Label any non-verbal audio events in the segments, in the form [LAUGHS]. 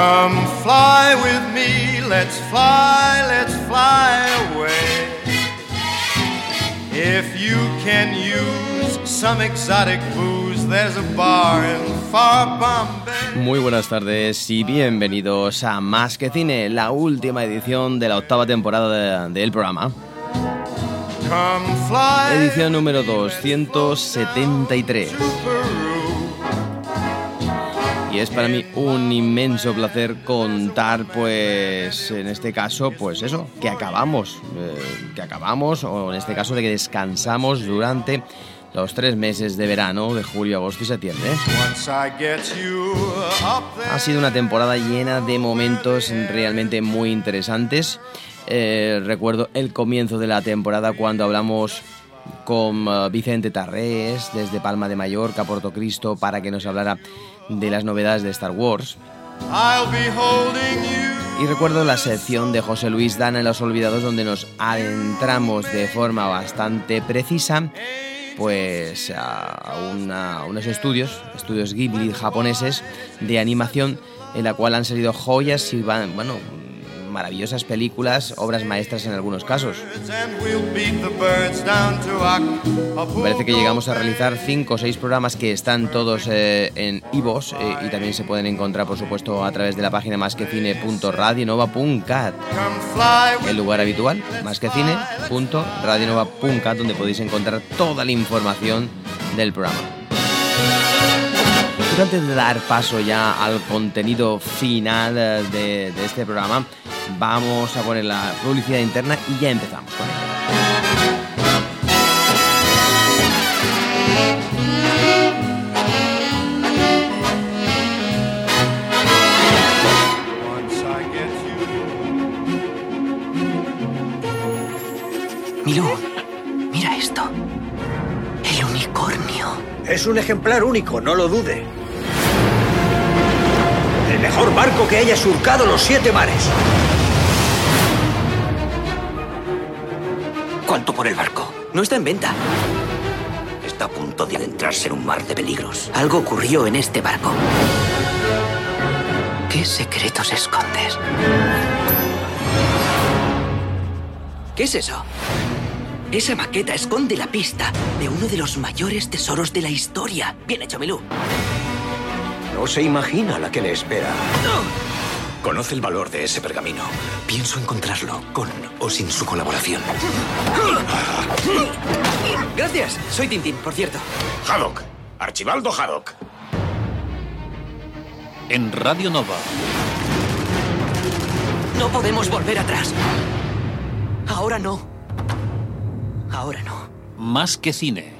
Come fly with me, let's fly, let's fly away. If you can use some exotic booze, there's a bar in far Bombay. Muy buenas tardes y bienvenidos a Más que Cine, la última edición de la octava temporada de- del programa. Come fly Edición número 273. Es para mí un inmenso placer contar, pues, en este caso, pues eso, que acabamos, eh, que acabamos, o en este caso de que descansamos durante los tres meses de verano, de julio, agosto y septiembre. Ha sido una temporada llena de momentos realmente muy interesantes. Eh, recuerdo el comienzo de la temporada cuando hablamos con eh, Vicente Tarrés desde Palma de Mallorca, Puerto Cristo, para que nos hablara de las novedades de Star Wars. Y recuerdo la sección de José Luis Dana en Los Olvidados donde nos adentramos de forma bastante precisa pues a, una- a unos estudios, estudios Ghibli japoneses de animación en la cual han salido joyas y van- bueno, maravillosas películas, obras maestras en algunos casos. Parece que llegamos a realizar cinco o seis programas que están todos eh, en iVoox eh, y también se pueden encontrar, por supuesto, a través de la página with el lugar habitual, más que cine.radionova.cat, donde podéis encontrar toda la información del programa. Pero antes de dar paso ya al contenido final eh, de este programa, vamos a poner la publicidad interna y ya empezamos con ello. Milú, mira esto. El unicornio. Es un ejemplar único, no lo dude. El mejor barco que haya surcado los siete mares. ¿Cuánto por el barco? No está en venta. Está a punto de adentrarse en un mar de peligros. Algo ocurrió en este barco. ¿Qué secretos escondes? ¿Qué es eso? Esa maqueta esconde la pista de uno de los mayores tesoros de la historia. Bien hecho, Milú. No se imagina la que le espera. Conoce el valor de ese pergamino. Pienso encontrarlo, con o sin su colaboración. Gracias. Soy Tintín, por cierto. Haddock. Archibaldo Haddock. En Radio Nova. No podemos volver atrás. Ahora no. Ahora no. Más que cine.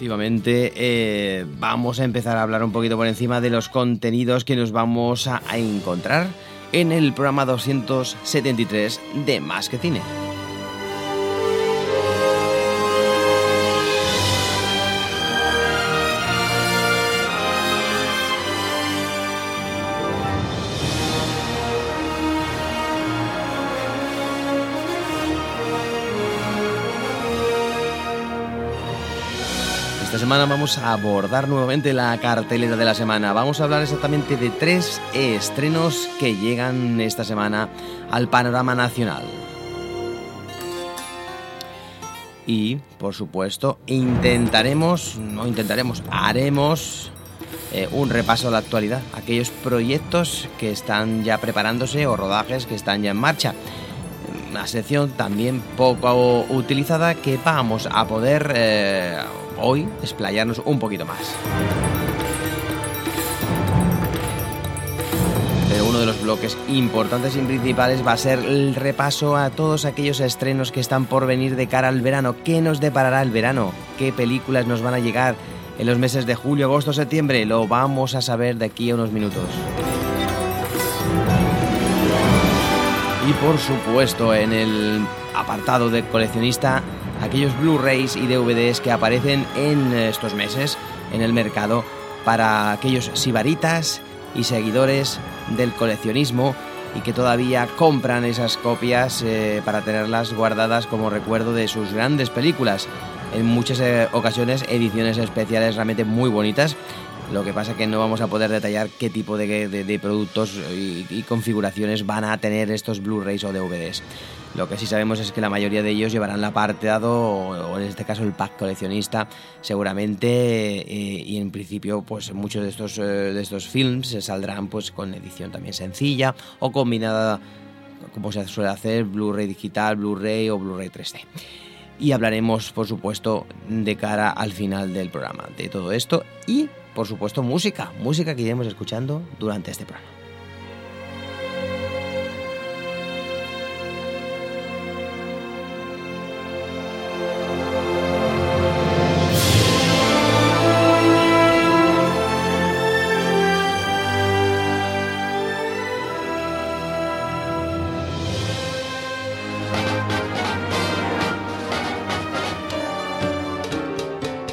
Efectivamente, eh, vamos a empezar a hablar un poquito por encima de los contenidos que nos vamos a, a encontrar en el programa 273 de Más que Cine. Vamos a abordar nuevamente la cartelera de la semana. Vamos a hablar exactamente de tres estrenos que llegan esta semana al panorama nacional. Y, por supuesto, intentaremos, no intentaremos, haremos eh, un repaso a la actualidad, aquellos proyectos que están ya preparándose o rodajes que están ya en marcha. Una sección también poco utilizada que vamos a poder eh, hoy explayarnos un poquito más. Pero uno de los bloques importantes y principales va a ser el repaso a todos aquellos estrenos que están por venir de cara al verano. ¿Qué nos deparará el verano? ¿Qué películas nos van a llegar en los meses de julio, agosto, septiembre? Lo vamos a saber de aquí a unos minutos. Y por supuesto, en el apartado de coleccionista, aquellos Blu-rays y DVDs que aparecen en estos meses en el mercado para aquellos sibaritas y seguidores del coleccionismo y que todavía compran esas copias eh, para tenerlas guardadas como recuerdo de sus grandes películas. En muchas eh, ocasiones ediciones especiales realmente muy bonitas. Lo que pasa que no vamos a poder detallar qué tipo de, de- productos y, configuraciones van a tener estos Blu-rays o DVDs. Lo que sí sabemos es que la mayoría de ellos llevarán el apartado o, o en este caso el pack coleccionista seguramente eh, y en principio pues muchos de estos, eh, de estos films saldrán pues con edición también sencilla o combinada como se suele hacer Blu-ray digital, Blu-ray o Blu-ray 3D. Y hablaremos por supuesto de cara al final del programa de todo esto y por supuesto música, música que iremos escuchando durante este programa.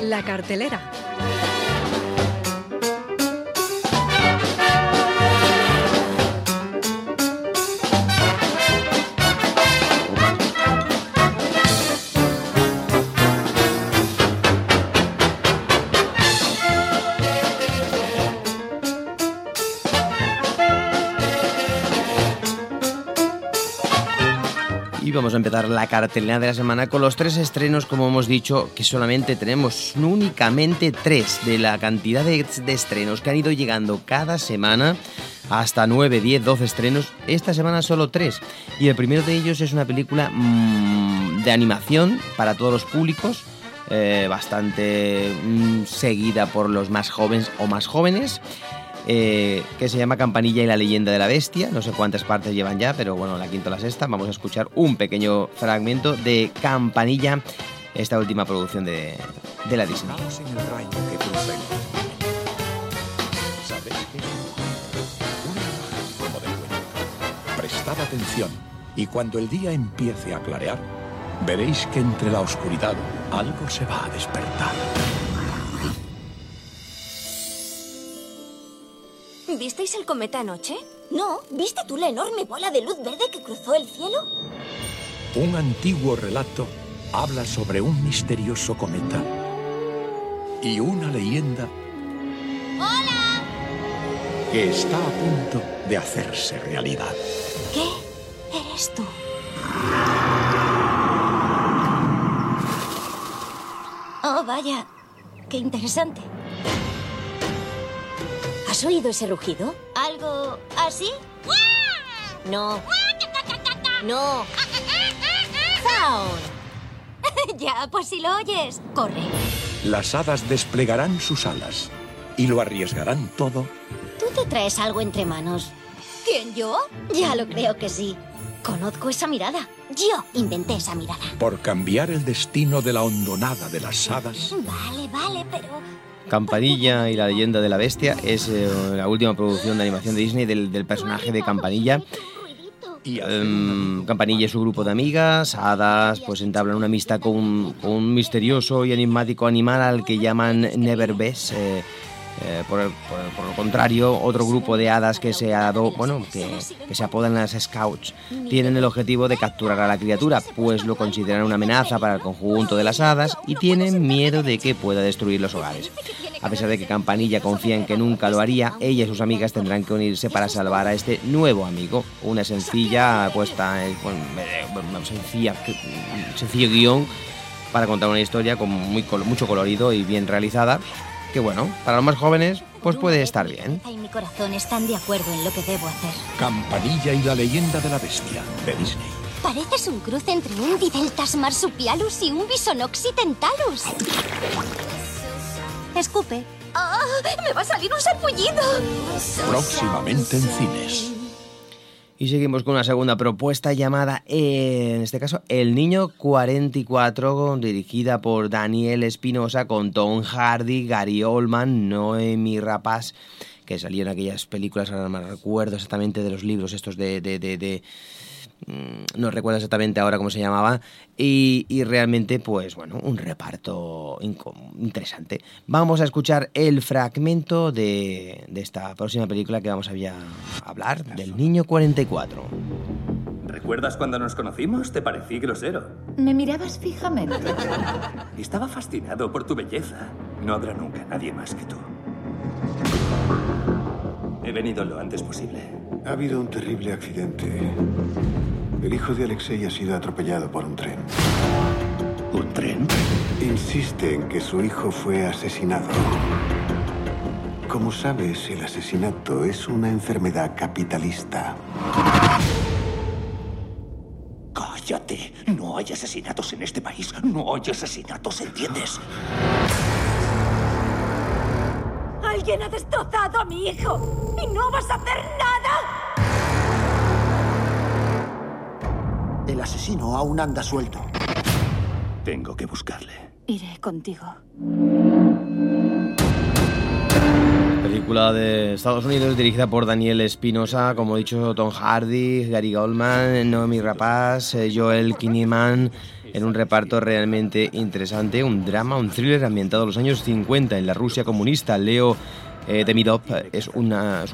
La cartelera. A empezar la cartelera de la semana con los tres estrenos, como hemos dicho, que solamente tenemos únicamente tres de la cantidad de, estrenos que han ido llegando cada semana. Hasta 9, 10, 12 estrenos. Esta semana solo tres. Y el primero de ellos es una película mm, de animación para todos los públicos. eh, bastante mm, seguida por los más jóvenes o más jóvenes. Eh, que se llama Campanilla y la leyenda de la bestia. No sé cuántas partes llevan ya, pero bueno, la quinta o la sexta. Vamos a escuchar un pequeño fragmento de Campanilla, esta última producción de, la Disney. En el rayo que. Prestad atención y cuando el día empiece a clarear, veréis que entre la oscuridad algo se va a despertar. ¿Visteis el cometa anoche? No, ¿viste tú la enorme bola de luz verde que cruzó el cielo? Un antiguo relato habla sobre un misterioso cometa y una leyenda ¡Hola! que está a punto de hacerse realidad. ¿Qué eres tú? Oh, vaya. Qué interesante. ¿Has oído ese rugido? ¿Algo así? No. No. [LAUGHS] Sound. [LAUGHS] ya, pues si lo oyes, corre. Las hadas desplegarán sus alas y lo arriesgarán todo Tú te traes algo entre manos. ¿Quién, yo? Ya lo creo que sí. Conozco esa mirada. Yo inventé esa mirada. por cambiar el destino de la hondonada de las hadas. Vale, vale, pero... Campanilla y la leyenda de la bestia es eh, la última producción de animación de Disney del, personaje de Campanilla. Y Em, Campanilla y su grupo de amigas, hadas, pues entablan una amistad con un, misterioso y enigmático animal al que llaman Never Bess. eh, eh, por, el- lo contrario, otro grupo de hadas que se, ado- bueno, que, se apodan las Scouts tienen el objetivo de capturar a la criatura, pues lo consideran una amenaza para el conjunto de las hadas y tienen miedo de que pueda destruir los hogares. A pesar de que Campanilla confía en que nunca lo haría, ella y sus amigas tendrán que unirse para salvar a este nuevo amigo. Una sencilla puesta, en- bueno, eh, una sencilla, sencillo guion para contar una historia con mucho colorido y bien realizada, que bueno, para los más jóvenes pues puede estar bien. Y mi corazón están de acuerdo en lo que debo hacer. Campanilla y la leyenda de la bestia de Disney. Pareces un cruce entre un Dideltas marsupialus y un Bisonoxitentalus. Escupe. ¡Ah! ¡Me va a salir un sarpullido! Próximamente en cines. Y seguimos con una segunda propuesta llamada, eh, en este caso, El Niño 44, dirigida por Daniel Espinosa con Tom Hardy, Gary Oldman, Noemi Rapaz, que salió en aquellas películas, ahora no me recuerdo exactamente de los libros estos de, de, de, de no recuerdo exactamente ahora cómo se llamaba, y, realmente, pues bueno, un reparto interesante. Vamos a escuchar el fragmento de, esta próxima película que vamos a hablar, del Niño 44. ¿Recuerdas cuando nos conocimos? Te parecí grosero. Me mirabas fijamente. [LAUGHS] Estaba fascinado por tu belleza. No habrá nunca nadie más que tú. He venido lo antes posible. Ha habido un terrible accidente. El hijo de Alexei ha sido atropellado por un tren. ¿Un tren? Insiste en que su hijo fue asesinado. Como sabes, el asesinato es una enfermedad capitalista. Cállate. No hay asesinatos en este país. No hay asesinatos, ¿entiendes? Alguien ha destrozado a mi hijo y no vas a hacer nada. El asesino aún anda suelto. Tengo que buscarle. Iré contigo. Película de Estados Unidos dirigida por Daniel Espinosa, como he dicho, Tom Hardy, Gary Goldman, Noemi Rapaz, eh, Joel Kinnaman, en un reparto realmente interesante, un drama, un thriller ambientado en los años 50 en la Rusia comunista. Leo eh, Demidov es, un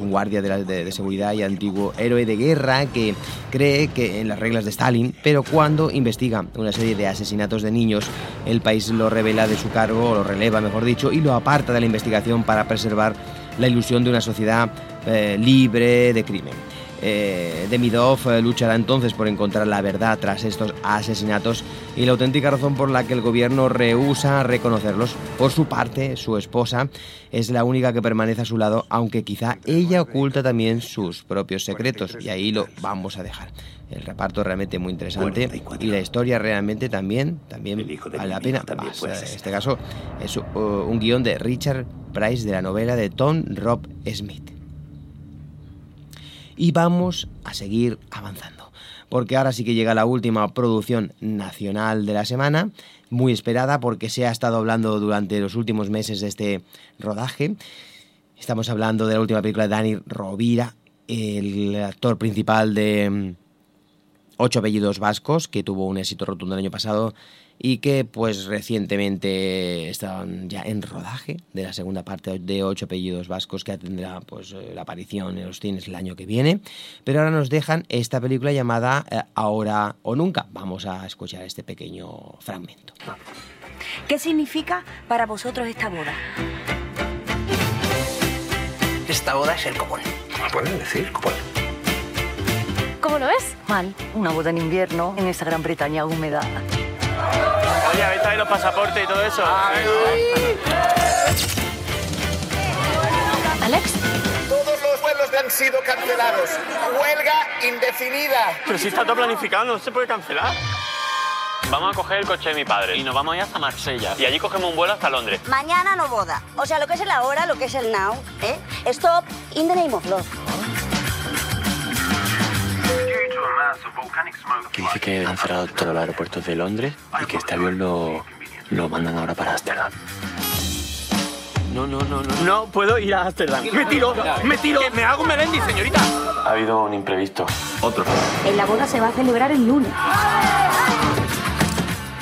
guardia de, seguridad y antiguo héroe de guerra que cree que en las reglas de Stalin, pero cuando investiga una serie de asesinatos de niños, el país lo revela de su cargo, o lo releva, mejor dicho, y lo aparta de la investigación para preservar la ilusión de una sociedad eh, libre de crimen. Eh, Demidov eh, luchará entonces por encontrar la verdad tras estos asesinatos y la auténtica razón por la que el gobierno rehúsa reconocerlos. Por su parte, su esposa es la única que permanece a su lado, aunque quizá ella oculta también sus propios secretos y ahí lo vamos a dejar. El reparto realmente muy interesante y la historia realmente también, también vale la pena. en este caso es uh, un guion de Richard Price de la novela de Tom Rob Smith y vamos a seguir avanzando. Porque ahora sí que llega la última producción nacional de la semana, muy esperada porque se ha estado hablando durante los últimos meses de este rodaje. Estamos hablando de la última película de Dani Rovira, el actor principal de mm, Ocho apellidos vascos, que tuvo un éxito rotundo el año pasado y que pues recientemente estaban ya en rodaje de la segunda parte de Ocho apellidos vascos que tendrá pues eh, la aparición en los cines el año que viene. Pero ahora nos dejan esta película llamada eh, Ahora o Nunca. Vamos a escuchar este pequeño fragmento. ¿Qué significa para vosotros esta boda? Esta boda es el copón. Pueden decir copón. ¿Cómo lo ves? Mal. Una boda en invierno en esa Gran Bretaña húmeda. Oye, ¿habéis traído los pasaportes y todo eso? ¿Alex? Todos los vuelos han sido cancelados. Huelga indefinida. Pero si está todo planificado, no se puede cancelar. Vamos a coger el coche de mi padre y nos vamos a ir hasta Marsella. Y allí cogemos un vuelo hasta Londres. Mañana no boda. O sea, lo que es el ahora, lo que es el now. ¿eh? Stop in the name of love. Que dice que han cerrado todos los aeropuertos de Londres y que este avión lo, lo mandan ahora para Ámsterdam. No, no, no, no. No puedo ir a Ámsterdam. Me tiro, me tiro. me hago un melendi, señorita. Ha habido un imprevisto. Otro. En la boda se va a celebrar el lunes.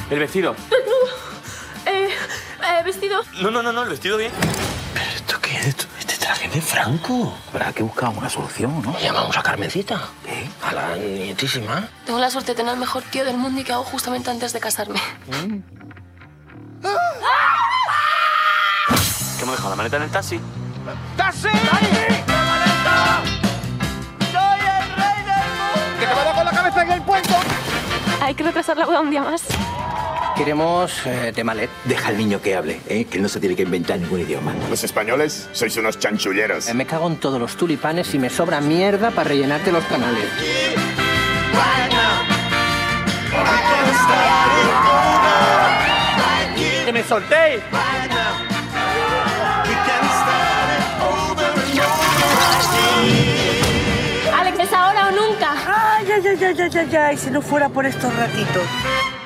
¿El vestido? [LAUGHS] eh, eh, ¿Vestido? No, no, no, no, el vestido bien. ¿Pero esto qué es? ¿Este de Franco? Habrá que buscar una solución, ¿no? Llamamos a Carmencita. ¿Qué? A la nietísima. Tengo la suerte de tener el mejor tío del mundo y que hago justamente antes de casarme. ¿Qué hemos dejado la maleta en el taxi? ¡Taxi! ¡Maleta! ¡Soy el rey del mundo! ¡Que te vaya con la cabeza en el puente! Hay que retrasar la boda un día más. Queremos eh, temalet. Deja al niño que hable, ¿eh? que él no se tiene que inventar ningún idioma. Los españoles sois unos chanchulleros. Eh, me cago en todos los tulipanes y me sobra mierda para rellenarte los canales. ¡Que me soltéis! Alex, ¿es ahora o nunca? Ay, ay, ay, ay, ay, ay, ay, si no fuera por estos ratitos.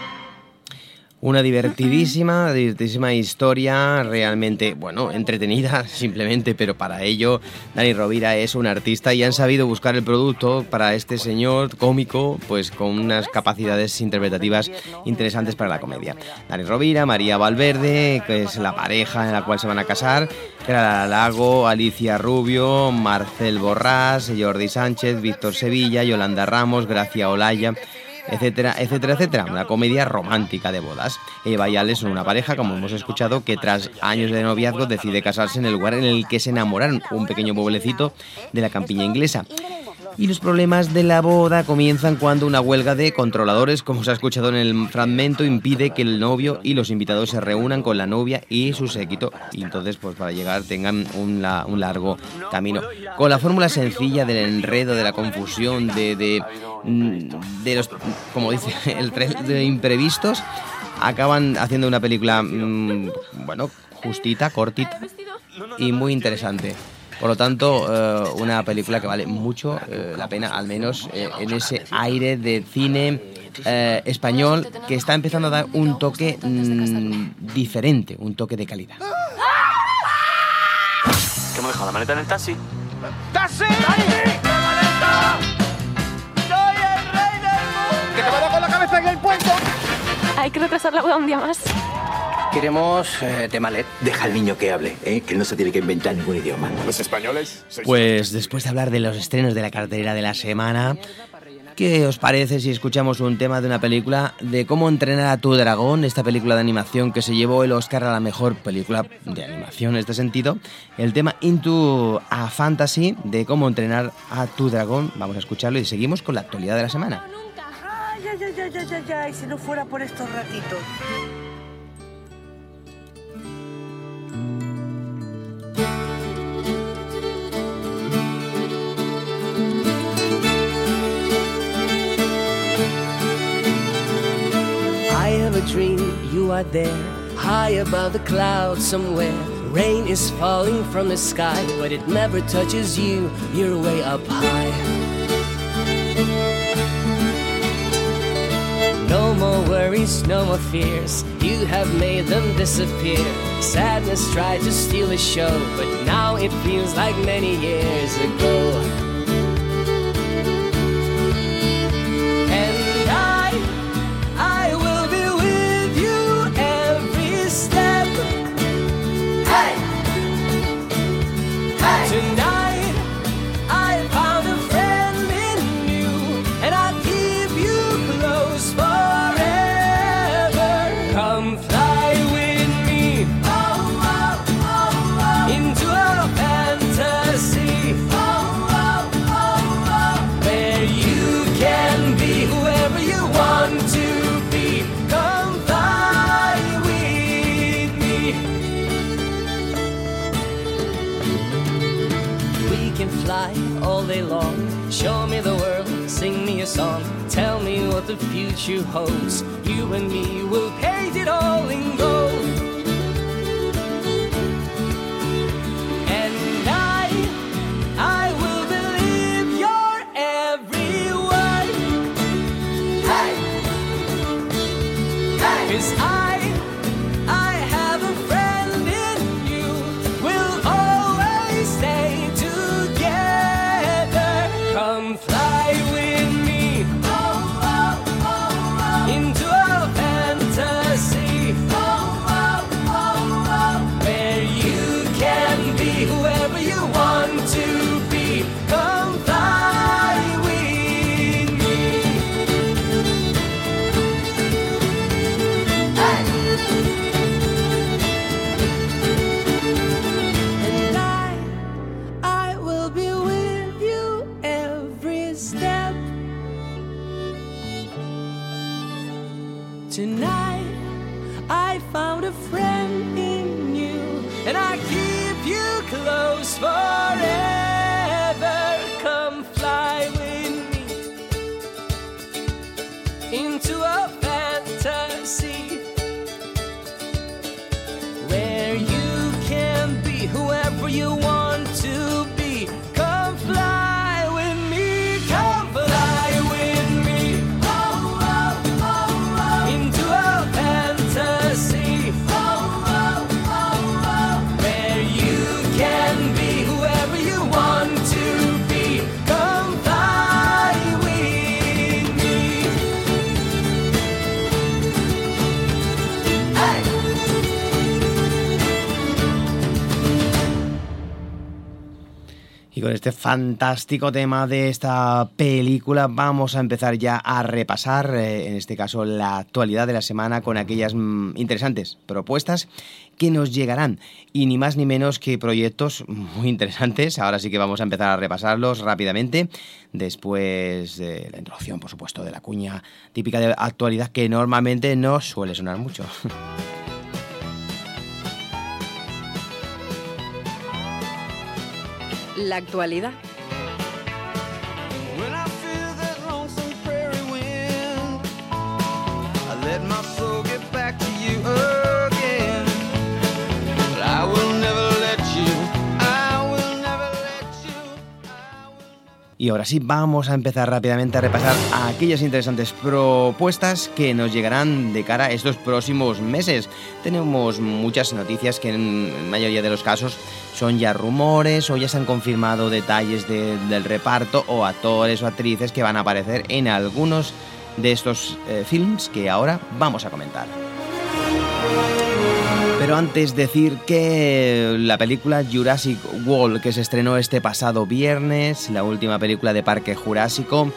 Una divertidísima, divertidísima historia, realmente, bueno, entretenida [LAUGHS] simplemente, pero para ello Dani Rovira es un artista y han sabido buscar el producto para este señor cómico, pues con unas capacidades interpretativas interesantes para la comedia. Dani Rovira, María Valverde, que es la pareja en la cual se van a casar, Clara Lago, Alicia Rubio, Marcel Borrás, Jordi Sánchez, Víctor Sevilla, Yolanda Ramos, Gracia Olaya etcétera, etcétera, etcétera. Una comedia romántica de bodas. Eva y Ale son una pareja, como hemos escuchado, que tras años de noviazgo decide casarse en el lugar en el que se enamoraron, un pequeño pueblecito de la campiña inglesa. Y los problemas de la boda comienzan cuando una huelga de controladores, como se ha escuchado en el fragmento, impide que el novio y los invitados se reúnan con la novia y su séquito. Y entonces, pues para llegar tengan un, la- un largo camino. Con la fórmula sencilla del enredo, de la confusión, de, de, mm, de los, como dice, [LAUGHS] el de imprevistos, acaban haciendo una película, mm, bueno, justita, cortita y muy interesante. Por lo tanto, eh, una película que vale mucho eh, la pena, al menos eh, en ese aire de cine eh, español que está empezando a dar un toque mm, diferente, un toque de calidad. ¿Que hemos dejado la maleta en el taxi? ¡Taxi! ¡Soy el rey del mundo! ¡Que te va a dar con la cabeza en el puente! Hay que retrasar la boda un día más. Queremos eh, temalet. Deja al niño que hable, ¿eh? que él no se tiene que inventar ningún idioma. Los españoles Pues después de hablar de los estrenos de la cartelera de la semana, ¿qué os parece si escuchamos un tema de una película de cómo entrenar a tu dragón, esta película de animación que se llevó el Oscar a la mejor película de animación en este sentido? El tema Into a Fantasy de cómo entrenar a tu dragón. Vamos a escucharlo y seguimos con la actualidad de la semana. Ay, ay, ay, ay, ay, ay, ay, si no fuera por estos ratitos. Are there, high above the clouds somewhere. Rain is falling from the sky, but it never touches you. You're way up high. No more worries, no more fears. You have made them disappear. Sadness tried to steal the show, but now it feels like many years ago. The future holds. You and me will paint it all in gold. Y con este fantástico tema de esta película vamos a empezar ya a repasar, eh, en este caso, la actualidad de la semana con aquellas mm, interesantes propuestas que nos llegarán. Y ni más ni menos que proyectos muy interesantes. Ahora sí que vamos a empezar a repasarlos rápidamente. Después de la introducción, por supuesto, de la cuña típica de actualidad que normalmente no suele sonar mucho. [LAUGHS] wind, I let my soul get back to you Y ahora sí, vamos a empezar rápidamente a repasar aquellas interesantes propuestas que nos llegarán de cara a estos próximos meses. Tenemos muchas noticias que en mayoría de los casos son ya rumores o ya se han confirmado detalles de- del reparto o actores o actrices que van a aparecer en algunos de estos eh, films que ahora vamos a comentar. Pero antes decir que la película Jurassic World, que se estrenó este pasado viernes, la última película de Parque Jurásico,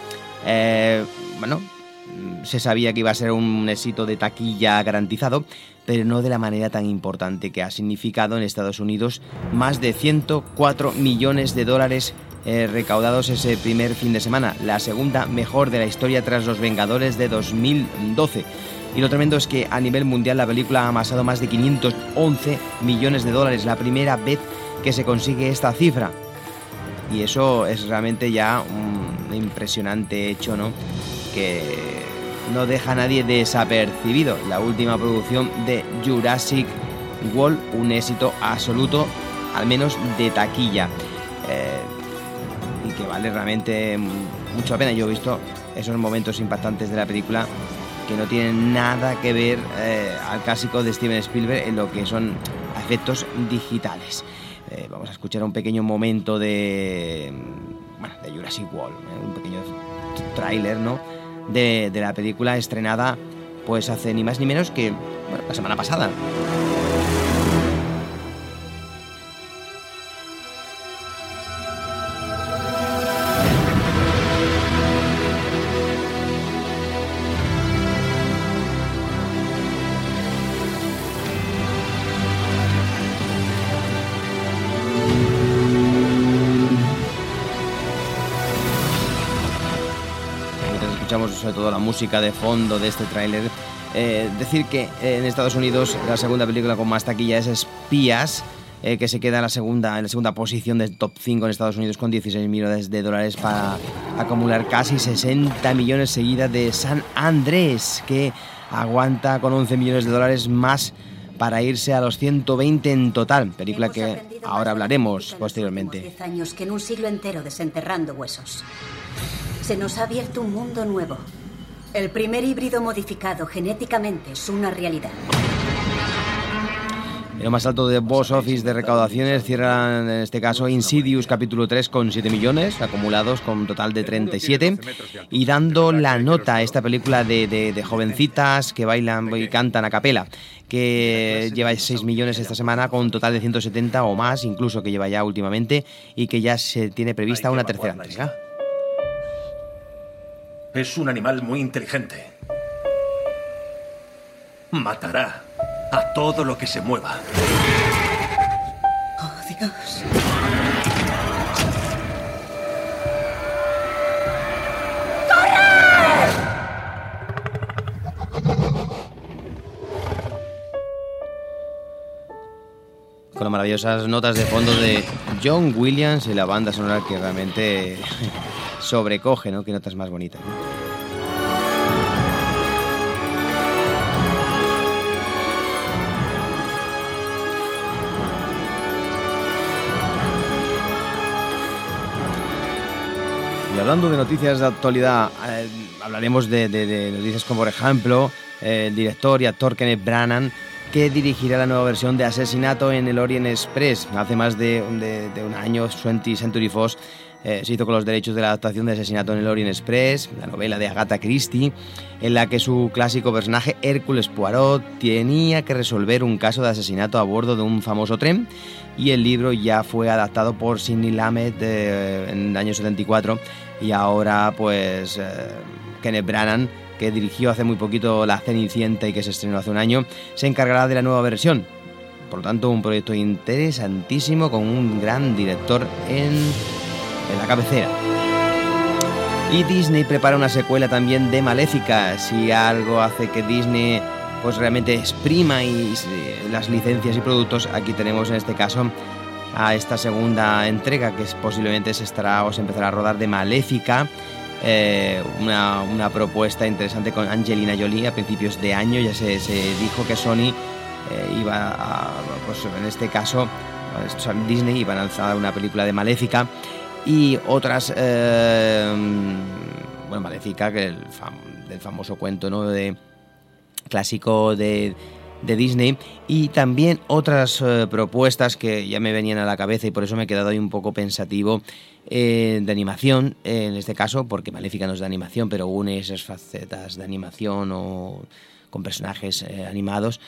eh, bueno, se sabía que iba a ser un éxito de taquilla garantizado, pero no de la manera tan importante que ha significado en Estados Unidos más de 104 millones de dólares eh, recaudados ese primer fin de semana, la segunda mejor de la historia tras Los Vengadores de 2012. Y lo tremendo es que a nivel mundial la película ha amasado más de 511 millones de dólares, la primera vez que se consigue esta cifra. Y eso es realmente ya un impresionante hecho, ¿no? Que no deja a nadie desapercibido. La última producción de Jurassic World, un éxito absoluto, al menos de taquilla. Eh, y que vale realmente mucho la pena. Yo he visto esos momentos impactantes de la película que no tienen nada que ver eh, al clásico de Steven Spielberg en lo que son efectos digitales. Eh, vamos a escuchar un pequeño momento de, bueno, de Jurassic World, ¿eh? un pequeño tráiler, ¿no? De, de la película estrenada, pues hace ni más ni menos que bueno, la semana pasada. La música de fondo de este tráiler, eh, decir que eh, en Estados Unidos la segunda película con más taquilla es Espías, eh, que se queda en la segunda, en la segunda posición del top 5 en Estados Unidos con 16 millones de dólares para acumular casi 60 millones seguida de San Andrés, que aguanta con 11 millones de dólares más para irse a los 120 en total, película que ahora hablaremos posteriormente. Diez años que en un siglo entero desenterrando huesos. Se nos ha abierto un mundo nuevo. El primer híbrido modificado genéticamente es una realidad. En lo más alto de box office de recaudaciones cierran en este caso Insidious capítulo 3 con 7 millones acumulados con un total de 37 y dando la nota a esta película de, de- de jovencitas que bailan y cantan a capela que lleva 6 millones esta semana con un total de 170 o más incluso que lleva ya últimamente y que ya se tiene prevista una tercera entrega. Es un animal muy inteligente. Matará a todo lo que se mueva. Oh, Dios. Las maravillosas notas de fondo de John Williams y la banda sonora que realmente [LAUGHS] sobrecoge, ¿no? Qué notas más bonitas. Y hablando de noticias de actualidad, eh, hablaremos de, de- noticias como, por ejemplo, el director y actor Kenneth Branagh, que dirigirá la nueva versión de Asesinato en el Orient Express. Hace más de, un año, 20th Century Fox eh, se hizo con los derechos de la adaptación de Asesinato en el Orient Express, la novela de Agatha Christie, en la que su clásico personaje Hércules Poirot tenía que resolver un caso de asesinato a bordo de un famoso tren y el libro ya fue adaptado por Sidney Lamet eh, en el año 74 y ahora pues eh, Kenneth Branagh que dirigió hace muy poquito La Cenicienta y que se estrenó hace un año se encargará de la nueva versión por lo tanto un proyecto interesantísimo con un gran director en, en la cabecera y Disney prepara una secuela también de Maléfica. Si algo hace que Disney pues realmente exprima y, y las licencias y productos, aquí tenemos en este caso a esta segunda entrega que posiblemente se estará o se empezará a rodar de Maléfica. Eh, una, una propuesta interesante con Angelina Jolie a principios de año. Ya se, se dijo que Sony eh, iba a, pues en este caso Disney iba a lanzar una película de Maléfica y otras eh, bueno Maléfica que el del famoso cuento no de clásico de, de Disney y también otras eh, propuestas que ya me venían a la cabeza y por eso me he quedado ahí un poco pensativo eh, de animación eh, en este caso porque Maléfica no es de animación pero une esas facetas de animación o con personajes animados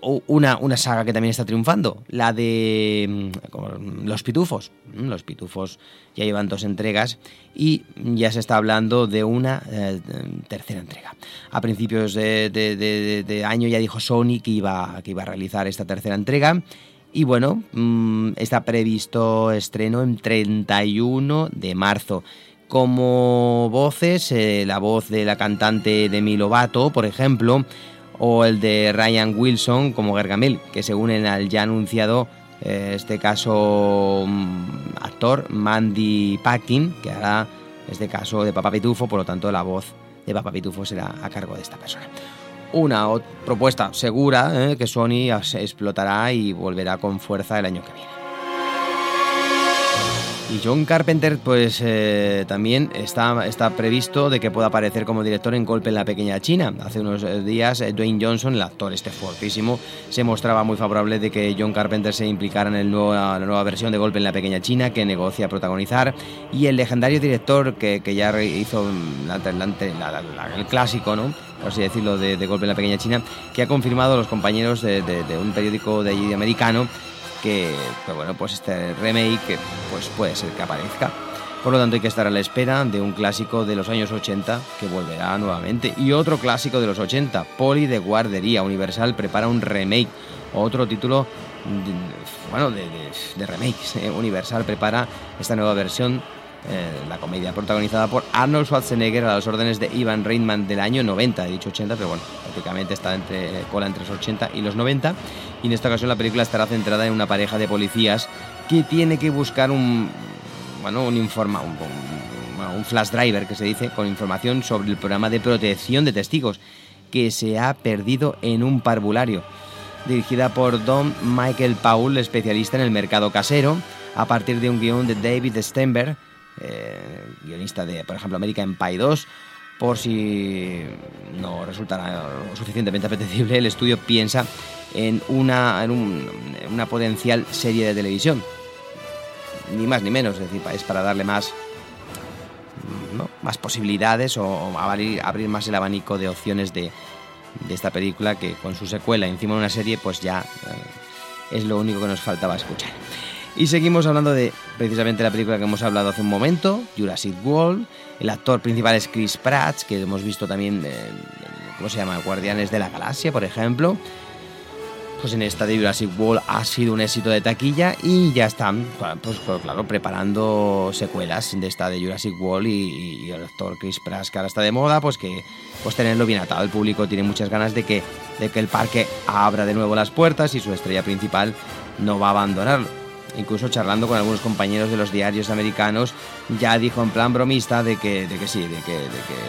una, una saga que también está triunfando, la de mm, Los Pitufos. Mm, Los Pitufos ya llevan dos entregas y ya se está hablando de una eh, tercera entrega. A principios de año ya dijo Sony que iba, que iba a realizar esta tercera entrega. Y bueno, mm, está previsto estreno en 31 de marzo. Como voces, eh, la voz de la cantante Demi Lovato, por ejemplo, o el de Ryan Wilson como Gargamel, que se unen al ya anunciado, eh, este caso, mm, actor Mandy Packing, que hará este caso de Papá Pitufo, por lo tanto la voz de Papá Pitufo será a cargo de esta persona. Una propuesta segura eh, que Sony explotará y volverá con fuerza el año que viene. Y John Carpenter, pues eh, también está, está previsto de que pueda aparecer como director en Golpe en la Pequeña China. Hace unos eh, días, eh, Dwayne Johnson, el actor este fortísimo, se mostraba muy favorable de que John Carpenter se implicara en el nuevo- la nueva versión de Golpe en la Pequeña China que negocia protagonizar. Y el legendario director que, que ya hizo mm, el clásico, ¿no? por así decirlo, de, Golpe en la Pequeña China, que ha confirmado a los compañeros de, de- de un periódico de allí americano que, que, bueno, pues este remake pues puede ser que aparezca. Por lo tanto, hay que estar a la espera de un clásico de los años 80 que volverá nuevamente. Y otro clásico de los 80, Poli de Guardería. Universal prepara un remake. Otro título, de- bueno, de, de- de remakes. eh. Universal prepara esta nueva versión, eh, la comedia protagonizada por Arnold Schwarzenegger a las órdenes de Ivan Reitman del año 90. He dicho 80, pero bueno, prácticamente está entre cola entre los 80 y los 90. Y en esta ocasión la película estará centrada en una pareja de policías que tiene que buscar un, bueno, un informa, un, un- flash driver que se dice, con información sobre el programa de protección de testigos que se ha perdido en un parvulario. Dirigida por Don Michael Paul, especialista en el mercado casero, a partir de un guion de David Stenberg, eh, guionista de, por ejemplo, American Pie 2. Por si no resultará lo suficientemente apetecible, el estudio piensa en una, en un- una potencial serie de televisión. Ni más ni menos, es decir, es para darle más, más posibilidades o, abrir más el abanico de opciones de, de esta película que con su secuela encima de una serie pues ya eh, es lo único que nos faltaba escuchar. Y seguimos hablando de precisamente la película que hemos hablado hace un momento, Jurassic World. El actor principal es Chris Pratt, que hemos visto también, eh, ¿cómo se llama? Guardianes de la Galaxia, por ejemplo. Pues en esta de Jurassic World ha sido un éxito de taquilla y ya están, pues, claro, preparando secuelas de esta de Jurassic World y, y el actor Chris Pratt, que ahora está de moda, pues que pues tenerlo bien atado. El público tiene muchas ganas de que, de que el parque abra de nuevo las puertas y su estrella principal no va a abandonarlo. Incluso charlando con algunos compañeros de los diarios americanos, ya dijo en plan bromista de que, de que sí, de que,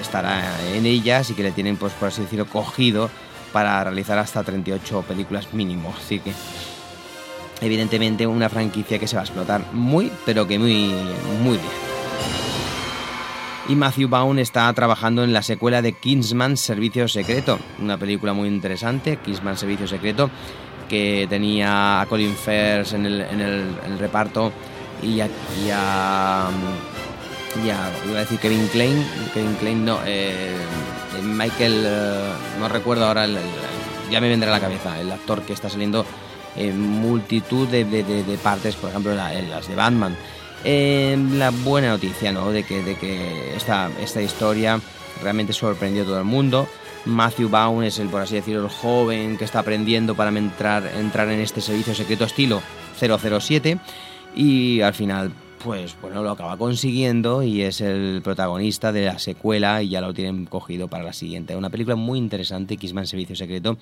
estará en ellas y que le tienen, pues, por así decirlo, cogido para realizar hasta 38 películas mínimo. Así que, evidentemente, una franquicia que se va a explotar muy, pero que muy, muy bien. Y Matthew Vaughn está trabajando en la secuela de Kingsman Servicio Secreto, una película muy interesante, Kingsman Servicio Secreto, que tenía a Colin Firth en el, en el- reparto y a, y iba a decir Kevin Klein, Kevin Klein no, eh, Michael, eh, no recuerdo ahora, ya me vendrá a la cabeza, el actor que está saliendo en multitud de, partes, por ejemplo las de Batman. Eh, la buena noticia, ¿no? De que, de que esta, esta historia realmente sorprendió a todo el mundo. Matthew Vaughn es el, por así decirlo, el joven que está aprendiendo para entrar, entrar en este servicio secreto estilo 007 y al final, pues bueno, lo acaba consiguiendo y es el protagonista de la secuela y ya lo tienen cogido para la siguiente. Una película muy interesante, Kissman Servicio Secreto,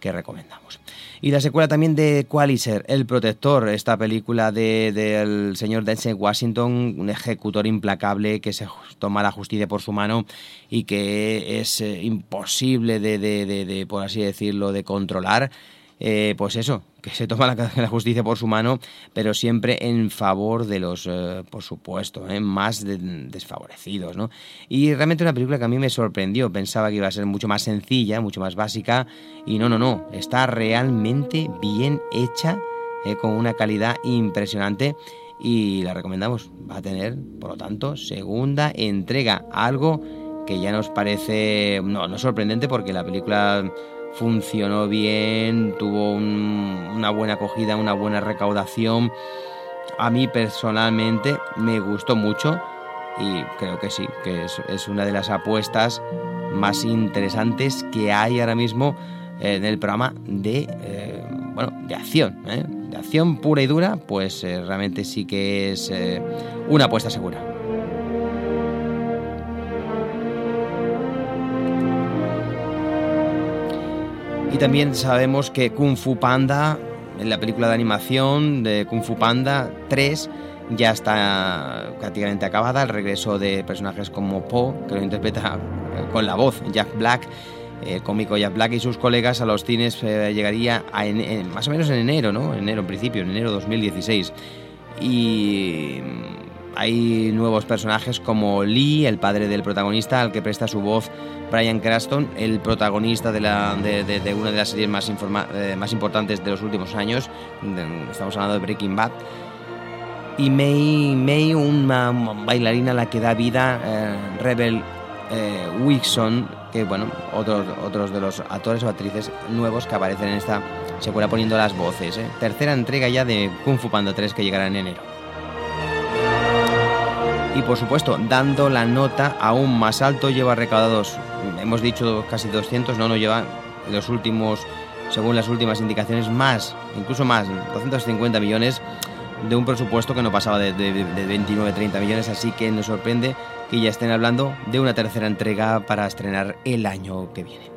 que recomendamos. Y la secuela también de Qualiser, El Protector, esta película de- del señor Denzel Washington, un ejecutor implacable que se toma la justicia por su mano y que es eh, imposible de, de- de- de, por así decirlo, de controlar. Eh, pues eso, que se toma [LAUGHS] la, justicia por su mano, pero siempre en favor de los, eh, por supuesto, eh, más de- desfavorecidos, ¿no? Y realmente una película que a mí me sorprendió, pensaba que iba a ser mucho más sencilla, mucho más básica, y no, no, no, está realmente bien hecha, eh, con una calidad impresionante, y la recomendamos, va a tener, por lo tanto, segunda entrega, algo que ya nos parece, no, no sorprendente porque la película funcionó bien, tuvo un- una buena acogida, una buena recaudación. A mí personalmente me gustó mucho y creo que sí, que es, es una de las apuestas más interesantes que hay ahora mismo en el programa de, eh, bueno, de acción. ¿eh? De acción pura y dura, pues eh, realmente sí que es eh, una apuesta segura. Y también sabemos que Kung Fu Panda, en la película de animación de Kung Fu Panda 3, ya está prácticamente acabada. El regreso de personajes como Po, que lo interpreta eh, con la voz Jack Black, el cómico Jack Black y sus colegas a los cines eh, llegaría a más o menos en enero, ¿no? Enero en principio, en enero 2016. Y hay nuevos personajes como Lee, el padre del protagonista, al que presta su voz Brian Cranston, el protagonista de, una de las series más, eh, importantes de los últimos años. Estamos hablando de Breaking Bad. Y May, May una bailarina a la que da vida eh, Rebel eh, Wilson, que bueno, otros, otros de los actores o actrices nuevos que aparecen en esta secuela poniendo las voces. ¿eh? Tercera entrega ya de Kung Fu Panda 3 que llegará en enero. Y por supuesto, dando la nota aún más alto, lleva recaudados, hemos dicho casi 200, no, no lleva los últimos, según las últimas indicaciones, más, incluso más, 250 millones de un presupuesto que no pasaba de, de, de 29-30 millones, así que nos sorprende que ya estén hablando de una tercera entrega para estrenar el año que viene.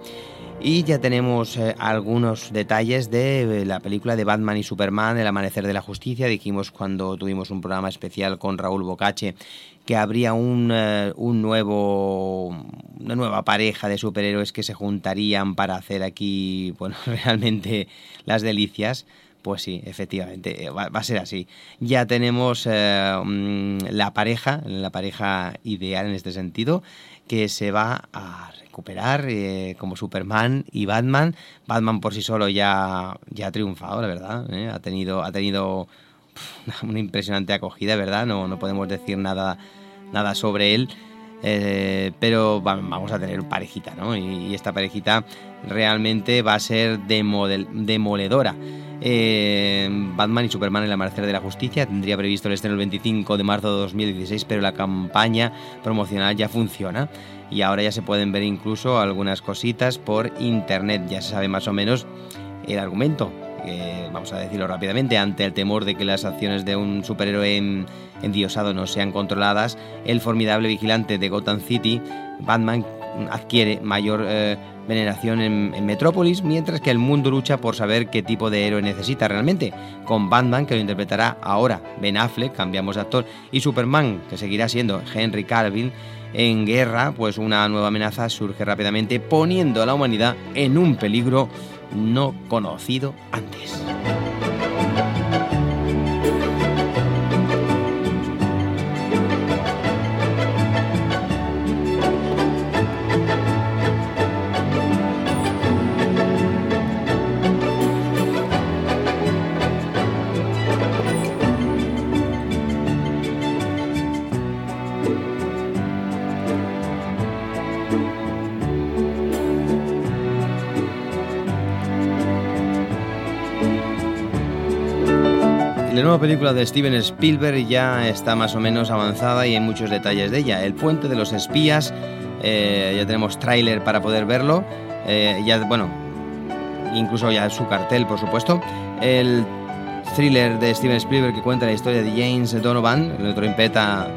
Y ya tenemos eh, algunos detalles de eh, la película de Batman y Superman, El Amanecer de la Justicia. Dijimos cuando tuvimos un programa especial con Raúl Bocache que habría un, eh, un nuevo, una nueva pareja de superhéroes que se juntarían para hacer aquí, [LAUGHS] bueno, realmente las delicias. Pues sí, efectivamente, va, a ser así. Ya tenemos mm, la pareja, la pareja ideal en este sentido, que se va a recuperar eh, como Superman y Batman. Batman por sí solo ya, ya ha triunfado, la verdad. ¿eh? Ha tenido, ha tenido [LAUGHS] una impresionante acogida, ¿verdad? No, no podemos decir nada, nada sobre él. Eh, pero va- vamos a tener parejita, ¿no? Y, esta parejita realmente va a ser demodel- demoledora. Eh, Batman y Superman en la Amanecer de la Justicia tendría previsto el estreno el 25 de marzo de 2016, pero la campaña promocional ya funciona y ahora ya se pueden ver incluso algunas cositas por internet. Ya se sabe más o menos el argumento vamos a decirlo rápidamente, ante el temor de que las acciones de un superhéroe en- endiosado no sean controladas, el formidable vigilante de Gotham City, Batman, adquiere mayor eh, veneración en, en Metrópolis, mientras que el mundo lucha por saber qué tipo de héroe necesita realmente, con Batman, que lo interpretará ahora Ben Affleck, cambiamos de actor, y Superman, que seguirá siendo Henry Cavill, en guerra, pues una nueva amenaza surge rápidamente, poniendo a la humanidad en un peligro no conocido antes. Nueva película de Steven Spielberg ya está más o menos avanzada y hay muchos detalles de ella. El puente de los espías, eh, ya tenemos tráiler para poder verlo. eh, ya, bueno, incluso ya su cartel, por supuesto. El thriller de Steven Spielberg que cuenta la historia de James Donovan, el otro impeta,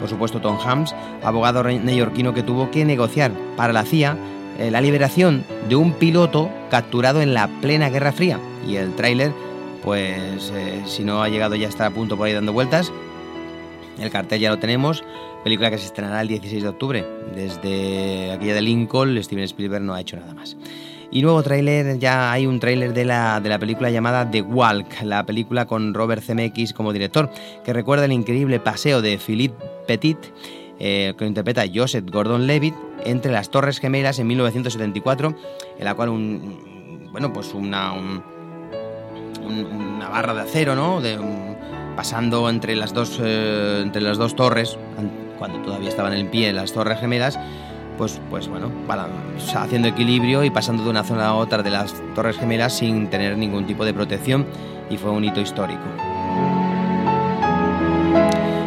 por supuesto, Tom Hanks, abogado neoyorquino que tuvo que negociar para la CIA eh, la liberación de un piloto capturado en la plena Guerra Fría. Y el tráiler, pues eh, si no ha llegado ya está a punto por ahí dando vueltas. El cartel ya lo tenemos, película que se estrenará el 16 de octubre. Desde aquella de Lincoln, Steven Spielberg no ha hecho nada más. Y nuevo tráiler, ya hay un tráiler de la, de la película llamada The Walk, la película con Robert Zemeckis como director, que recuerda el increíble paseo de Philippe Petit, eh, que interpreta Joseph Gordon-Levitt, entre las Torres Gemelas en 1974, en la cual un, bueno, pues una, un- un- una barra de acero, ¿no? De un- pasando entre las dos, eh, entre las dos torres, an- cuando todavía estaban en pie las Torres Gemelas, pues, pues bueno, haciendo equilibrio y pasando de una zona a otra de las Torres Gemelas sin tener ningún tipo de protección y fue un hito histórico.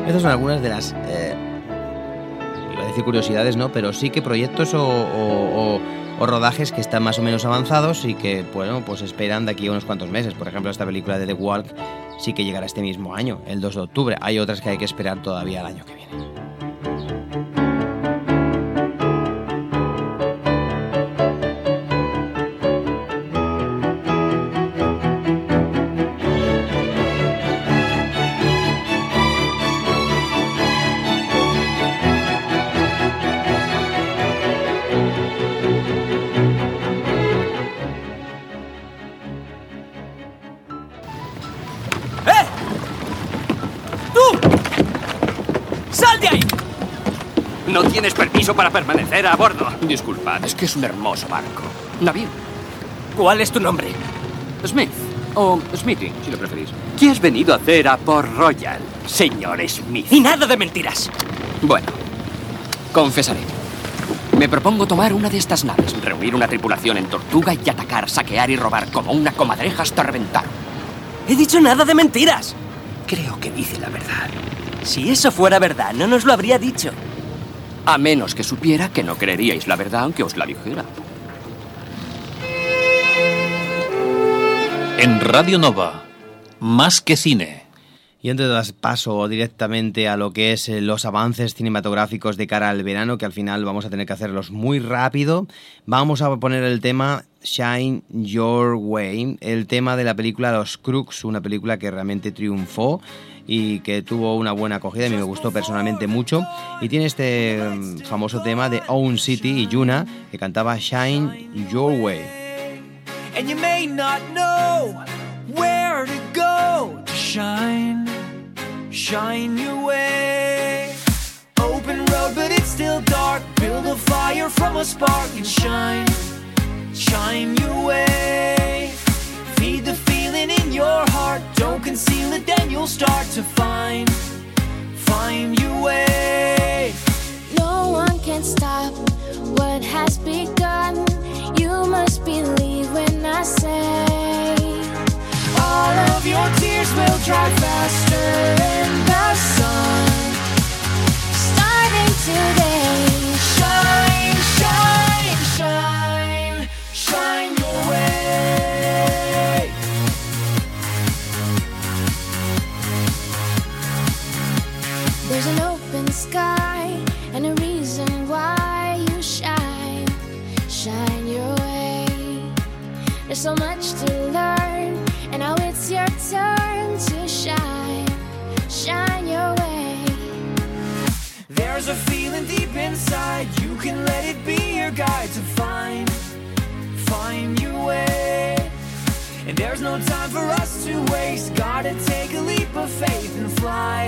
Estas son algunas de las, eh, iba a decir curiosidades, ¿no? Pero sí que proyectos o- o- o rodajes que están más o menos avanzados y que, bueno, pues esperan de aquí a unos cuantos meses. Por ejemplo, esta película de The Walk sí que llegará este mismo año, el 2 de octubre. Hay otras que hay que esperar todavía el año que viene. Permiso para permanecer a bordo. Disculpad, es que es un hermoso barco. Navío. ¿Cuál es tu nombre? Smith. O Smithy, si lo preferís. ¿Qué has venido a hacer a Port Royal, señor Smith? Y nada de mentiras. Bueno, confesaré. Me propongo tomar una de estas naves, reunir una tripulación en Tortuga y atacar, saquear y robar como una comadreja hasta reventar. He dicho nada de mentiras. Creo que dice la verdad. Si eso fuera verdad, no nos lo habría dicho. A menos que supiera que no creeríais la verdad aunque os la dijera. En Radio Nova, más que cine. Y antes de dar paso directamente a lo que es eh, los avances cinematográficos de cara al verano, que al final vamos a tener que hacerlos muy rápido, vamos a poner el tema Shine Your Way, el tema de la película Los Crooks, una película que realmente triunfó y que tuvo una buena acogida, a mí me gustó personalmente mucho, y tiene este mm, famoso tema de Own City y Yuna, que cantaba Shine Your Way. And you may not know where to go to shine, shine your way. Open road, but it's still dark. Build a fire from a spark and shine, shine your way. Feed the feeling in your heart. Don't conceal it, then you'll start to find, find your way. No one can stop what has begun. You must believe when I say All of your tears will dry faster in the sun. starting today. Shine, shine, and a reason why you shine, shine your way. There's so much to learn, and now it's your turn to shine, shine your way. There's a feeling deep inside, you can let it be your guide to find, find your way. And there's no time for us to waste, gotta take a leap of faith and fly,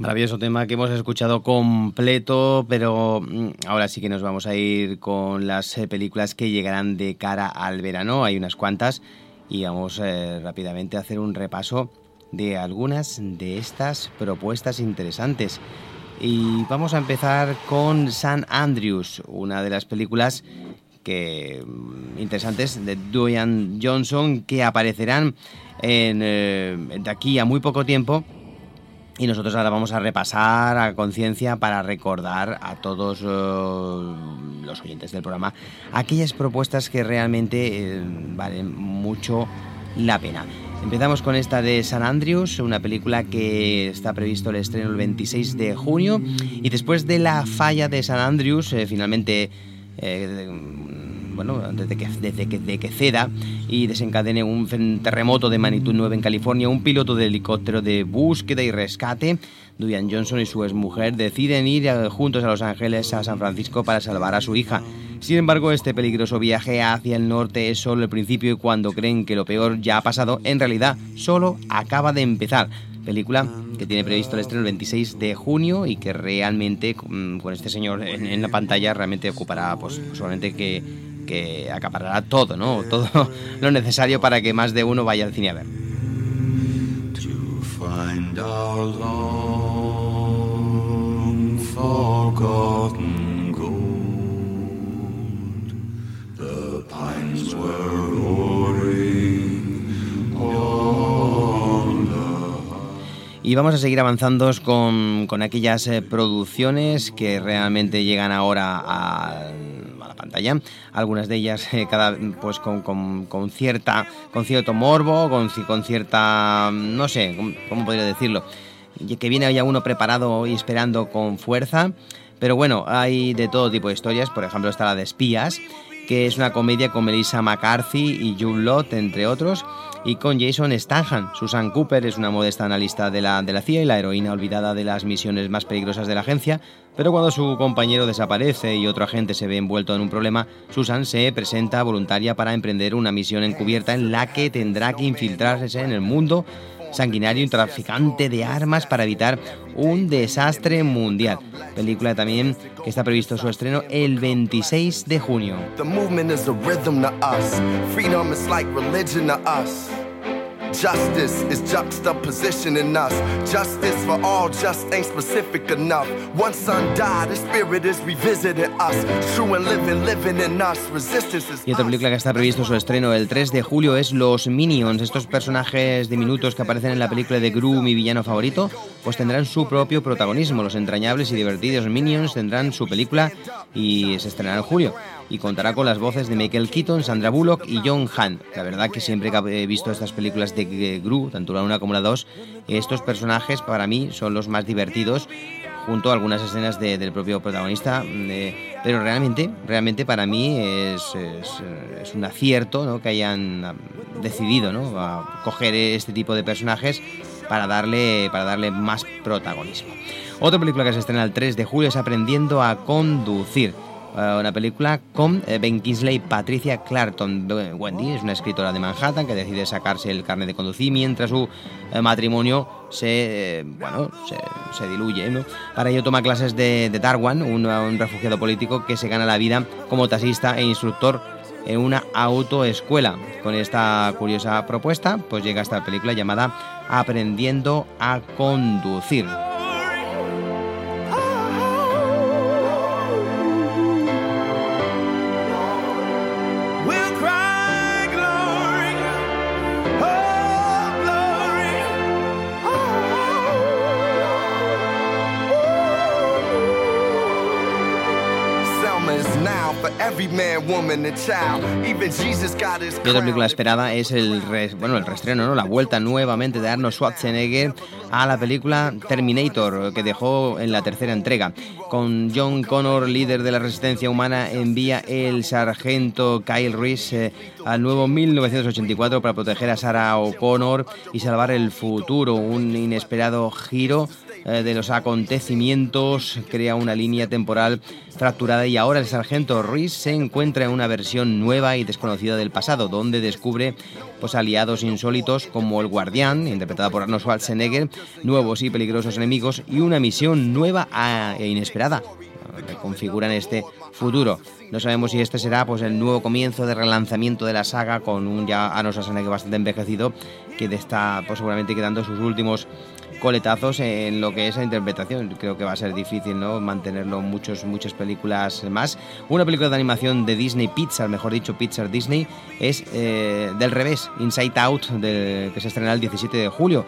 Maravilloso tema que hemos escuchado completo, pero mm, ahora sí que nos vamos a ir con las eh, películas que llegarán de cara al verano. Hay unas cuantas y vamos eh, rápidamente a hacer un repaso de algunas de estas propuestas interesantes. Y vamos a empezar con San Andrews, una de las películas que mm, interesantes de Dwayne Johnson que aparecerán eh, de aquí a muy poco tiempo y nosotros ahora vamos a repasar a conciencia para recordar a todos eh, los oyentes del programa aquellas propuestas que realmente eh, valen mucho la pena. Empezamos con esta de San Andrews, una película que está previsto el estreno el 26 de junio y después de la falla de San Andrews, eh, finalmente de- bueno, desde que, desde que, de que ceda y desencadene un terremoto de magnitud 9 en California, un piloto de helicóptero de búsqueda y rescate, Dwayne Johnson y su exmujer deciden ir juntos a Los Ángeles, a San Francisco, para salvar a su hija. Sin embargo, este peligroso viaje hacia el norte es solo el principio y cuando creen que lo peor ya ha pasado, en realidad solo acaba de empezar. Película que tiene previsto el estreno el 26 de junio y que realmente con, con este señor en la pantalla realmente ocupará, pues solamente que, que acaparará todo, ¿no? Todo lo necesario para que más de uno vaya al cine a ver. Y vamos a seguir avanzando con, con aquellas eh, producciones que realmente llegan ahora a, a la pantalla. Algunas de ellas eh, cada pues con, con- con cierta con cierto morbo, con, con cierta no sé, ¿cómo, podría decirlo? Que viene ya uno preparado y esperando con fuerza. Pero bueno, hay de todo tipo de historias. Por ejemplo, está la de espías, que es una comedia con Melissa McCarthy y Jude Law, entre otros, y con Jason Statham. Susan Cooper es una modesta analista de la, de la CIA y la heroína olvidada de las misiones más peligrosas de la agencia, pero cuando su compañero desaparece y otro agente se ve envuelto en un problema, Susan se presenta voluntaria para emprender una misión encubierta en la que tendrá que infiltrarse en el mundo sanguinario y traficante de armas para evitar un desastre mundial. Película también que está previsto su estreno el 26 de junio. Justice is juxtapositioning us. Justice for all just ain't specific enough. One son died, the spirit is revisiting us. True and living, living in us. Resistance is Y otra película que está previsto su estreno el 3 de julio es Los Minions. Estos personajes diminutos que aparecen en la película de Gru, mi villano favorito, pues tendrán su propio protagonismo. Los entrañables y divertidos Minions tendrán su película y se estrenará en julio. Y contará con las voces de Michael Keaton, Sandra Bullock y John Hamm. La verdad que siempre que he visto estas películas de Gru, tanto la una como la dos, estos personajes para mí son los más divertidos junto a algunas escenas de- del propio protagonista, pero realmente, realmente para mí es, es- un acierto ¿no? que hayan decidido ¿no? a coger este tipo de personajes para darle, para darle más protagonismo. Otra película que se estrena el 3 de julio es Aprendiendo a Conducir. Eh, Una película con eh, Ben Kingsley y Patricia Clarkton. Eh, Wendy es una escritora de Manhattan que decide sacarse el carnet de conducir mientras su matrimonio se, bueno, se, se diluye. ¿no? Para ello toma clases de, de Darwan, un refugiado político que se gana la vida como taxista e instructor en una autoescuela. Con esta curiosa propuesta, pues llega esta película llamada Aprendiendo a conducir. Y otra película esperada es el re- bueno el reestreno, ¿no? La vuelta nuevamente de Arnold Schwarzenegger a la película Terminator, que dejó en la tercera entrega. Con John Connor, líder de la resistencia humana, envía el sargento Kyle Reese eh, al nuevo 1984 para proteger a Sarah O'Connor y salvar el futuro. Un inesperado giro de los acontecimientos crea una línea temporal fracturada y ahora el sargento Reese se encuentra en una versión nueva y desconocida del pasado, donde descubre pues, aliados insólitos como el Guardián, interpretada por Arnold Schwarzenegger, nuevos y peligrosos enemigos y una misión nueva e inesperada que configuran este futuro. No sabemos si este será pues el nuevo comienzo de relanzamiento de la saga con un ya Arnold Schwarzenegger bastante envejecido que está pues, seguramente quedando sus últimos coletazos en lo que es la interpretación. Creo que va a ser difícil ¿no? mantenerlo muchos, muchas películas más. Una película de animación de Disney Pixar, mejor dicho Pixar Disney, es eh, del revés, Inside Out, del- que se estrenará el 17 de julio.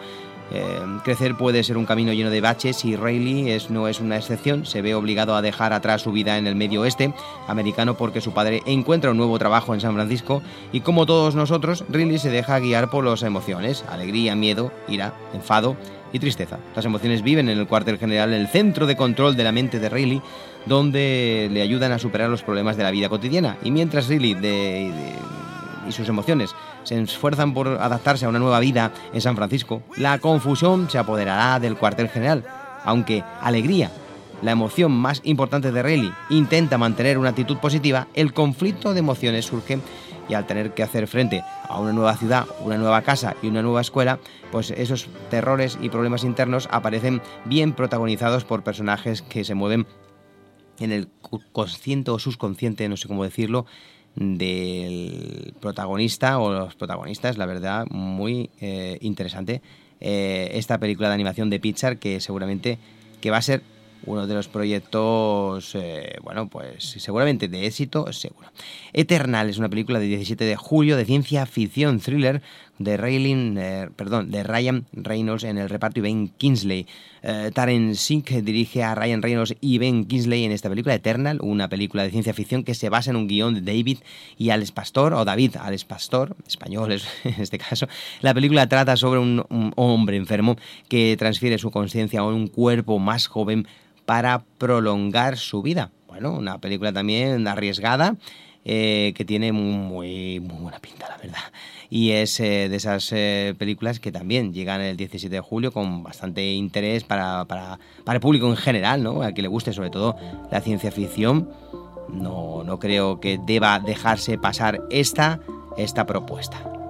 Eh, crecer puede ser un camino lleno de baches y Rayleigh es, no es una excepción. Se ve obligado a dejar atrás su vida en el medio oeste americano porque su padre encuentra un nuevo trabajo en San Francisco y como todos nosotros, Riley se deja guiar por las emociones, alegría, miedo, ira, enfado y tristeza. Las emociones viven en el cuartel general, el centro de control de la mente de Riley, donde le ayudan a superar los problemas de la vida cotidiana. Y mientras Riley de- y sus emociones se esfuerzan por adaptarse a una nueva vida en San Francisco, la confusión se apoderará del cuartel general, aunque alegría, la emoción más importante de Riley, intenta mantener una actitud positiva, el conflicto de emociones surge y al tener que hacer frente a una nueva ciudad, una nueva casa y una nueva escuela, pues esos terrores y problemas internos aparecen bien protagonizados por personajes que se mueven en el consciente o subconsciente, no sé cómo decirlo, del protagonista o los protagonistas, la verdad, muy eh, interesante. Eh, esta película de animación de Pixar que seguramente que va a ser uno de los proyectos, eh, bueno, pues seguramente de éxito, seguro. Eternal es una película de 17 de julio de ciencia ficción thriller de, Raylin, eh, perdón, de Ryan Reynolds en el reparto y Ben Kingsley. Eh, Sink dirige a Ryan Reynolds y Ben Kingsley en esta película Eternal, una película de ciencia ficción que se basa en un guion de David y Alex Pastor, o David Alex Pastor, español es- [LAUGHS] en este caso. La película trata sobre un hombre enfermo que transfiere su conciencia a un cuerpo más joven para prolongar su vida. Bueno, una película también arriesgada, eh, que tiene muy, muy buena pinta, la verdad. Y es eh, de esas eh, películas que también llegan el 17 de julio con bastante interés para, para, para el público en general, ¿no? A que le guste sobre todo la ciencia ficción. No, no creo que deba dejarse pasar esta, esta propuesta.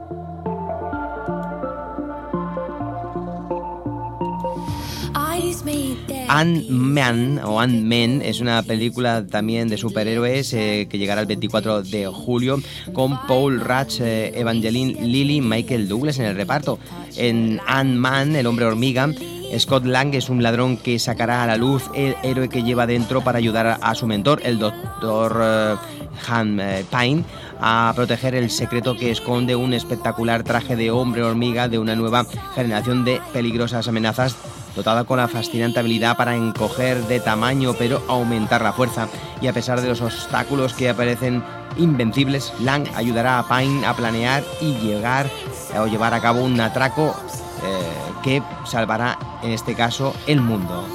Ant-Man o Ant-Man es una película también de superhéroes eh, que llegará el 24 de julio con Paul Rudd, eh, Evangeline Lilly, Michael Douglas en el reparto. En Ant-Man, el hombre hormiga, Scott Lang es un ladrón que sacará a la luz el héroe que lleva dentro para ayudar a su mentor, el doctor eh, Han eh, Pine, a proteger el secreto que esconde un espectacular traje de hombre hormiga de una nueva generación de peligrosas amenazas dotada con la fascinante habilidad para encoger de tamaño pero aumentar la fuerza y a pesar de los obstáculos que aparecen invencibles, Lang ayudará a Pine a planear y llegar o llevar a cabo un atraco eh, que salvará en este caso el mundo.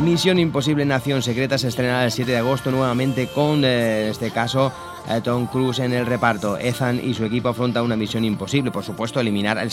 Misión Imposible Nación Secreta se estrenará el 7 de agosto nuevamente con, eh, en este caso, eh, Tom Cruise en el reparto. Ethan y su equipo afrontan una misión imposible, por supuesto, eliminar al,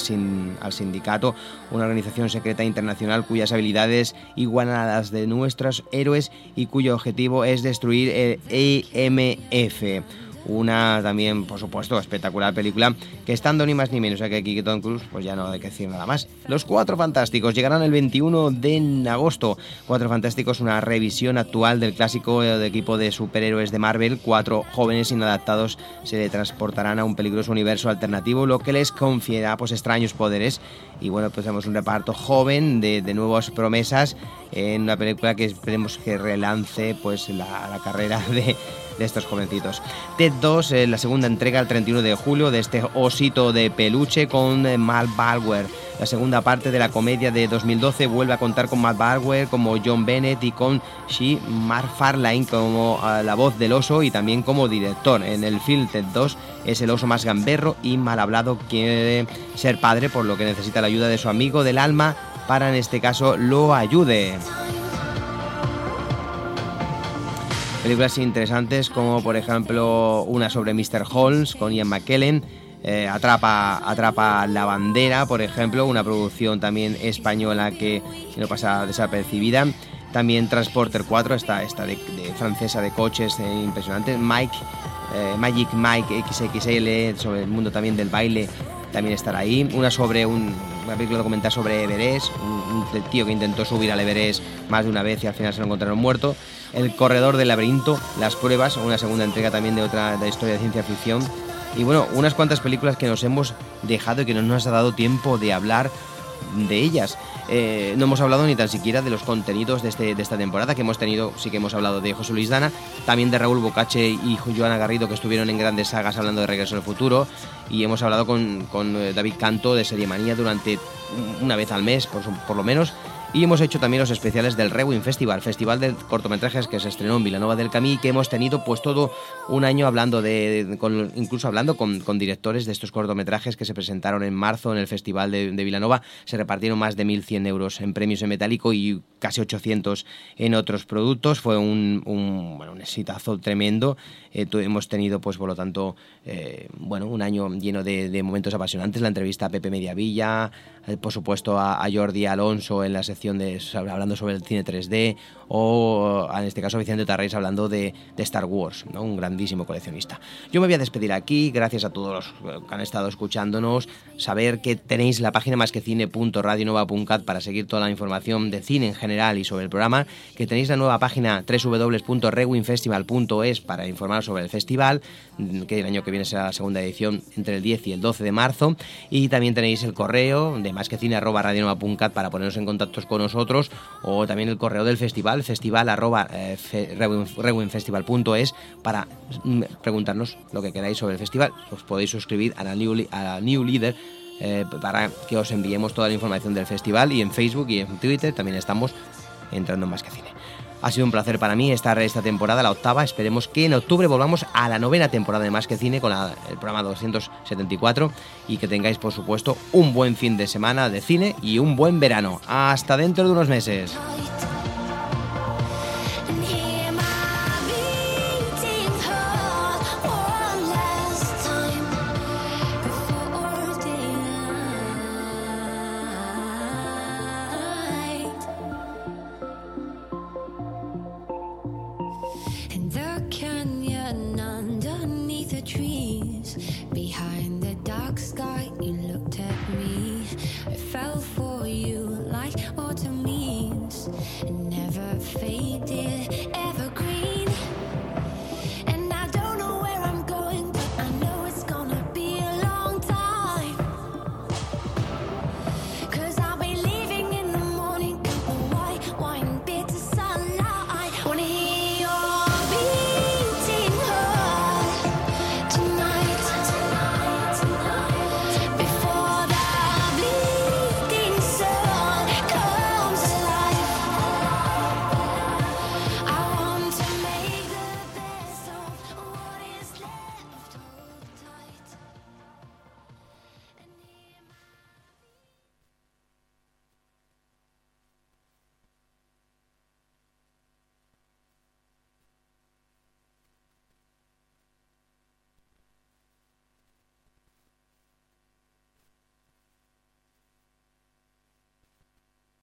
al sindicato, una organización secreta internacional cuyas habilidades igualan a las de nuestros héroes y cuyo objetivo es destruir el EMF. Una también, por supuesto, espectacular película que estando ni más ni menos que aquí que Tom Cruise, pues ya no hay que decir nada más. Los Cuatro Fantásticos llegarán el 21 de agosto. Cuatro Fantásticos, una revisión actual del clásico de equipo de superhéroes de Marvel. Cuatro jóvenes inadaptados se transportarán a un peligroso universo alternativo, lo que les confiera pues extraños poderes. Y bueno, pues tenemos un reparto joven de, de nuevas promesas en una película que esperemos que relance pues la carrera [LAUGHS] de, de estos jovencitos. Ted 2, eh, la segunda entrega el 31 de julio de este osito de peluche con eh, Matt Balwer. La segunda parte de la comedia de 2012 vuelve a contar con Matt Balwer como John Bennett y con She MacFarlane como ah, la voz del oso y también como director. En el film Ted 2 es el oso más gamberro y mal hablado, quiere ser padre por lo que necesita la ayuda de su amigo del alma para en este caso lo ayude. Películas interesantes como por ejemplo una sobre Mr. Holmes con Ian McKellen, eh, atrapa, atrapa la bandera, por ejemplo, una producción también española que no pasa desapercibida. También Transporter 4, esta, esta de, francesa de coches eh, impresionante. Mike, eh, Magic Mike XXL, sobre el mundo también del baile, también estará ahí. Una sobre un, una película documental sobre Everest, un, un tío que intentó subir al Everest más de una vez y al final se lo encontraron muerto. El corredor del laberinto, Las pruebas, una segunda entrega también de otra de historia de ciencia ficción. Y bueno, unas cuantas películas que nos hemos dejado y que no nos ha dado tiempo de hablar de ellas. Eh, no hemos hablado ni tan siquiera de los contenidos de, este, de esta temporada que hemos tenido, sí que hemos hablado de José Luis Dana, también de Raúl Bocache y Joana Garrido que estuvieron en grandes sagas hablando de Regreso al Futuro y hemos hablado con, eh, David Canto de Serie Manía durante una vez al mes, por, por lo menos. Y hemos hecho también los especiales del Rewind Festival, festival de cortometrajes que se estrenó en Vilanova del Camí que hemos tenido pues todo un año hablando de, incluso hablando con, directores de estos cortometrajes que se presentaron en marzo en el festival de, de Vilanova. Se repartieron más de 1.100 euros en premios en metálico y casi 800 en otros productos. Fue un, un, bueno, un exitazo tremendo. Eh, hemos tenido pues por lo tanto eh, bueno un año lleno de, momentos apasionantes. La entrevista a Pepe Mediavilla, por supuesto a, a Jordi Alonso en la sección de hablando sobre el cine 3D o en este caso Vicente Tarrés hablando de, Star Wars, ¿no? un grandísimo coleccionista. Yo me voy a despedir aquí, gracias a todos los que han estado escuchándonos, saber que tenéis la página más para seguir toda la información de cine en general y sobre el programa, que tenéis la nueva página www.rewinfestival.es para informaros sobre el festival, que el año que viene será la segunda edición entre el 10 y el 12 de marzo, y también tenéis el correo de más para poneros en contacto con nosotros, o también el correo del festival, festival arroba eh, fe- rewin- rewinfestival.es para mm, preguntarnos lo que queráis sobre el festival. Os podéis suscribir a la New, a Leader eh, para que os enviemos toda la información del festival y en Facebook y en Twitter también estamos entrando en más que cine. Ha sido un placer para mí estar esta temporada, la octava. Esperemos que en octubre volvamos a la novena temporada de Más que Cine con el programa 274 y que tengáis, por supuesto, un buen fin de semana de cine y un buen verano. Hasta dentro de unos meses.